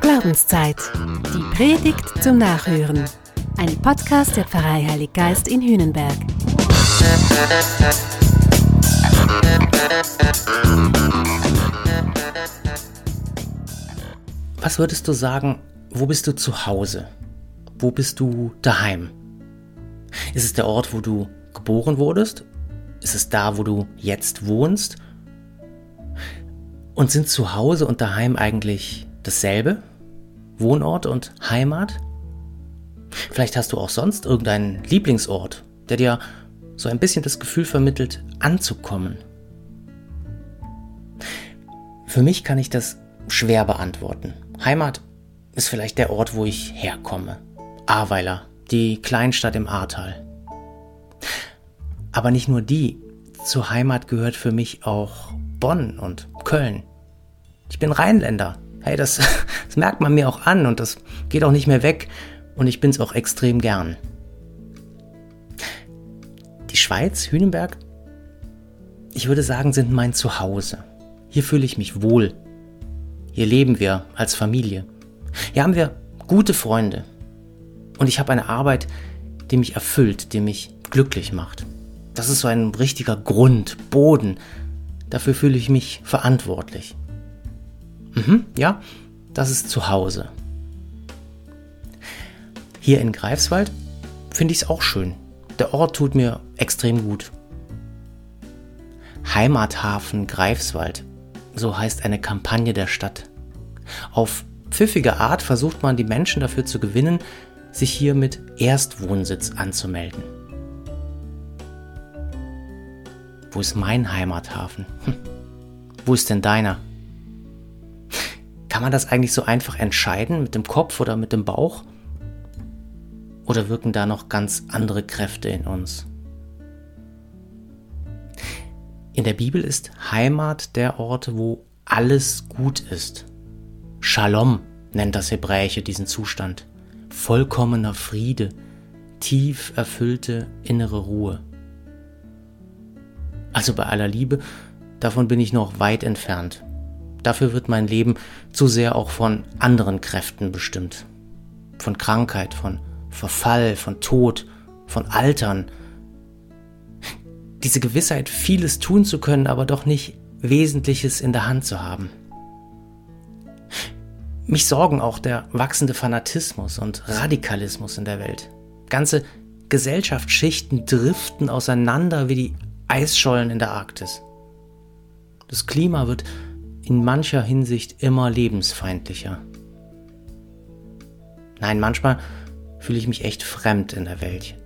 Glaubenszeit. Die Predigt zum Nachhören. Ein Podcast der Pfarrei Heilig Geist in Hühnenberg. Was würdest du sagen, wo bist du zu Hause? Wo bist du daheim? Ist es der Ort, wo du geboren wurdest? Ist es da, wo du jetzt wohnst? Und sind zu Hause und daheim eigentlich dasselbe? Wohnort und Heimat? Vielleicht hast du auch sonst irgendeinen Lieblingsort, der dir so ein bisschen das Gefühl vermittelt, anzukommen. Für mich kann ich das schwer beantworten. Heimat ist vielleicht der Ort, wo ich herkomme. Ahrweiler, die Kleinstadt im Ahrtal. Aber nicht nur die. Zur Heimat gehört für mich auch Bonn und Köln. Ich bin Rheinländer. Hey, das, das merkt man mir auch an und das geht auch nicht mehr weg und ich bin es auch extrem gern. Die Schweiz, Hünenberg, ich würde sagen, sind mein Zuhause. Hier fühle ich mich wohl. Hier leben wir als Familie. Hier haben wir gute Freunde. Und ich habe eine Arbeit, die mich erfüllt, die mich glücklich macht. Das ist so ein richtiger Grund, Boden. Dafür fühle ich mich verantwortlich. Mhm, ja, das ist zu Hause. Hier in Greifswald finde ich es auch schön. Der Ort tut mir extrem gut. Heimathafen Greifswald, so heißt eine Kampagne der Stadt. Auf pfiffige Art versucht man die Menschen dafür zu gewinnen, sich hier mit Erstwohnsitz anzumelden. Wo ist mein Heimathafen? Hm. Wo ist denn deiner? Kann man das eigentlich so einfach entscheiden mit dem Kopf oder mit dem Bauch? Oder wirken da noch ganz andere Kräfte in uns? In der Bibel ist Heimat der Ort, wo alles gut ist. Shalom nennt das Hebräische diesen Zustand. Vollkommener Friede, tief erfüllte innere Ruhe. Also bei aller Liebe, davon bin ich noch weit entfernt. Dafür wird mein Leben zu sehr auch von anderen Kräften bestimmt. Von Krankheit, von Verfall, von Tod, von Altern. Diese Gewissheit, vieles tun zu können, aber doch nicht Wesentliches in der Hand zu haben. Mich sorgen auch der wachsende Fanatismus und Radikalismus in der Welt. Ganze Gesellschaftsschichten driften auseinander wie die Eisschollen in der Arktis. Das Klima wird in mancher Hinsicht immer lebensfeindlicher. Nein, manchmal fühle ich mich echt fremd in der Welt.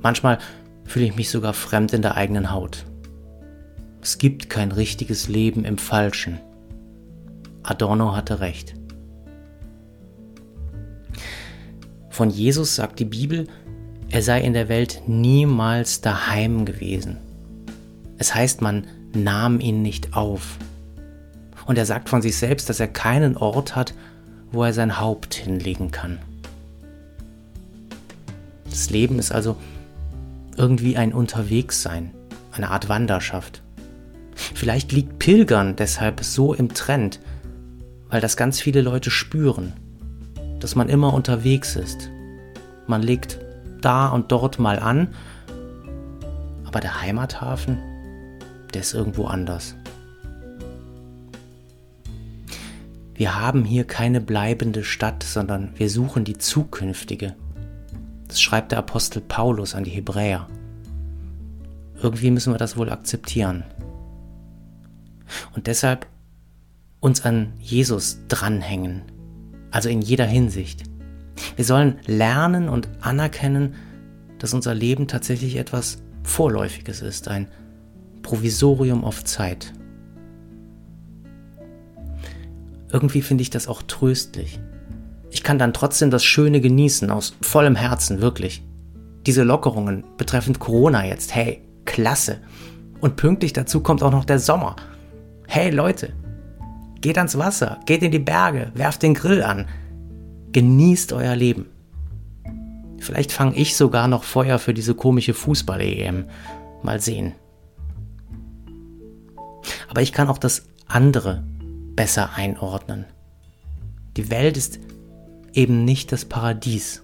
Manchmal fühle ich mich sogar fremd in der eigenen Haut. Es gibt kein richtiges Leben im Falschen. Adorno hatte recht. Von Jesus sagt die Bibel, er sei in der Welt niemals daheim gewesen. Es heißt, man nahm ihn nicht auf. Und er sagt von sich selbst, dass er keinen Ort hat, wo er sein Haupt hinlegen kann. Das Leben ist also irgendwie ein Unterwegssein, eine Art Wanderschaft. Vielleicht liegt Pilgern deshalb so im Trend, weil das ganz viele Leute spüren, dass man immer unterwegs ist. Man legt da und dort mal an, aber der Heimathafen, der ist irgendwo anders. Wir haben hier keine bleibende Stadt, sondern wir suchen die zukünftige. Das schreibt der Apostel Paulus an die Hebräer. Irgendwie müssen wir das wohl akzeptieren. Und deshalb uns an Jesus dranhängen, also in jeder Hinsicht. Wir sollen lernen und anerkennen, dass unser Leben tatsächlich etwas Vorläufiges ist, ein Provisorium auf Zeit. Irgendwie finde ich das auch tröstlich. Ich kann dann trotzdem das Schöne genießen, aus vollem Herzen, wirklich. Diese Lockerungen betreffend Corona jetzt, hey, klasse. Und pünktlich dazu kommt auch noch der Sommer. Hey Leute, geht ans Wasser, geht in die Berge, werft den Grill an. Genießt euer Leben. Vielleicht fange ich sogar noch Feuer für diese komische Fußball-EM. Mal sehen. Aber ich kann auch das andere besser einordnen. Die Welt ist eben nicht das Paradies.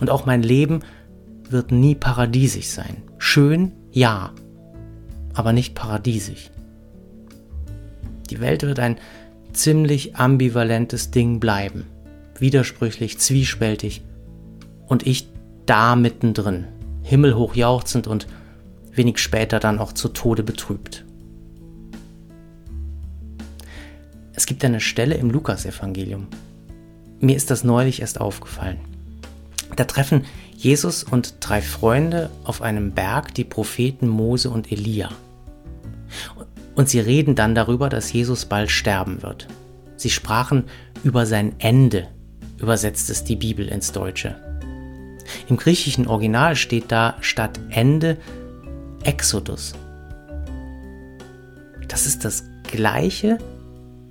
Und auch mein Leben wird nie paradiesig sein. Schön, ja, aber nicht paradiesig. Die Welt wird ein ziemlich ambivalentes Ding bleiben. Widersprüchlich, zwiespältig. Und ich da mittendrin, himmelhoch jauchzend und wenig später dann auch zu Tode betrübt. Es gibt eine Stelle im Lukasevangelium. Mir ist das neulich erst aufgefallen. Da treffen Jesus und drei Freunde auf einem Berg die Propheten Mose und Elia. Und sie reden dann darüber, dass Jesus bald sterben wird. Sie sprachen über sein Ende, übersetzt es die Bibel ins Deutsche. Im griechischen Original steht da statt Ende Exodus. Das ist das gleiche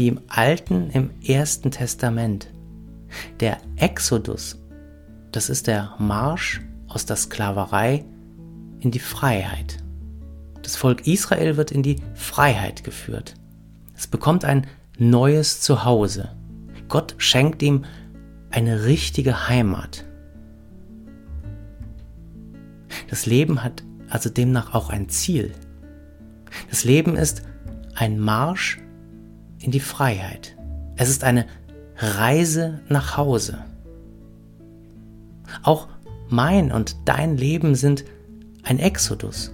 wie im Alten, im Ersten Testament. Der Exodus, das ist der Marsch aus der Sklaverei in die Freiheit. Das Volk Israel wird in die Freiheit geführt. Es bekommt ein neues Zuhause. Gott schenkt ihm eine richtige Heimat. Das Leben hat also demnach auch ein Ziel. Das Leben ist ein Marsch in die Freiheit. Es ist eine Reise nach Hause. Auch mein und dein Leben sind ein Exodus.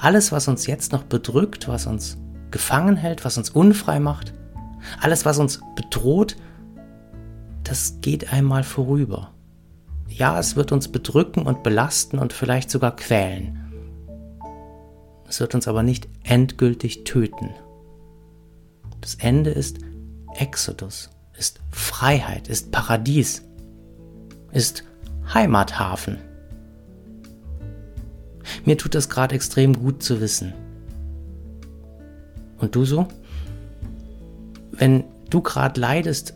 Alles, was uns jetzt noch bedrückt, was uns gefangen hält, was uns unfrei macht, alles, was uns bedroht, das geht einmal vorüber. Ja, es wird uns bedrücken und belasten und vielleicht sogar quälen. Es wird uns aber nicht endgültig töten. Das Ende ist Exodus, ist Freiheit, ist Paradies, ist Heimathafen. Mir tut das gerade extrem gut zu wissen. Und du so? Wenn du gerade leidest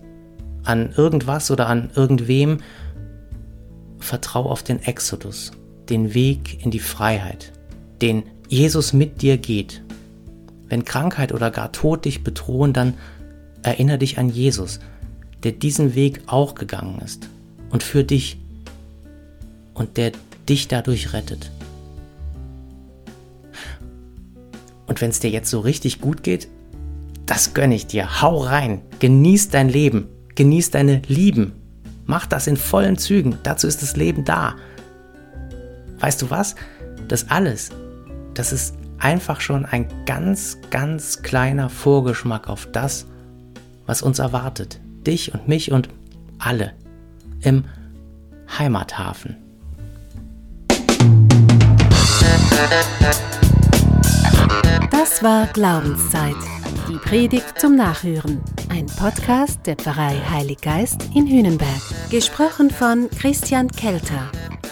an irgendwas oder an irgendwem, vertrau auf den Exodus, den Weg in die Freiheit, den Jesus mit dir geht. Wenn Krankheit oder gar Tod dich bedrohen, dann erinnere dich an Jesus, der diesen Weg auch gegangen ist und für dich und der dich dadurch rettet. Und wenn es dir jetzt so richtig gut geht, das gönne ich dir. Hau rein. Genieß dein Leben. Genieß deine Lieben. Mach das in vollen Zügen. Dazu ist das Leben da. Weißt du was? Das alles, das ist einfach schon ein ganz, ganz kleiner Vorgeschmack auf das, was uns erwartet. Dich und mich und alle im Heimathafen. Das war Glaubenszeit. Die Predigt zum Nachhören. Ein Podcast der Pfarrei Heilig Geist in Hünenberg. Gesprochen von Christian Kelter.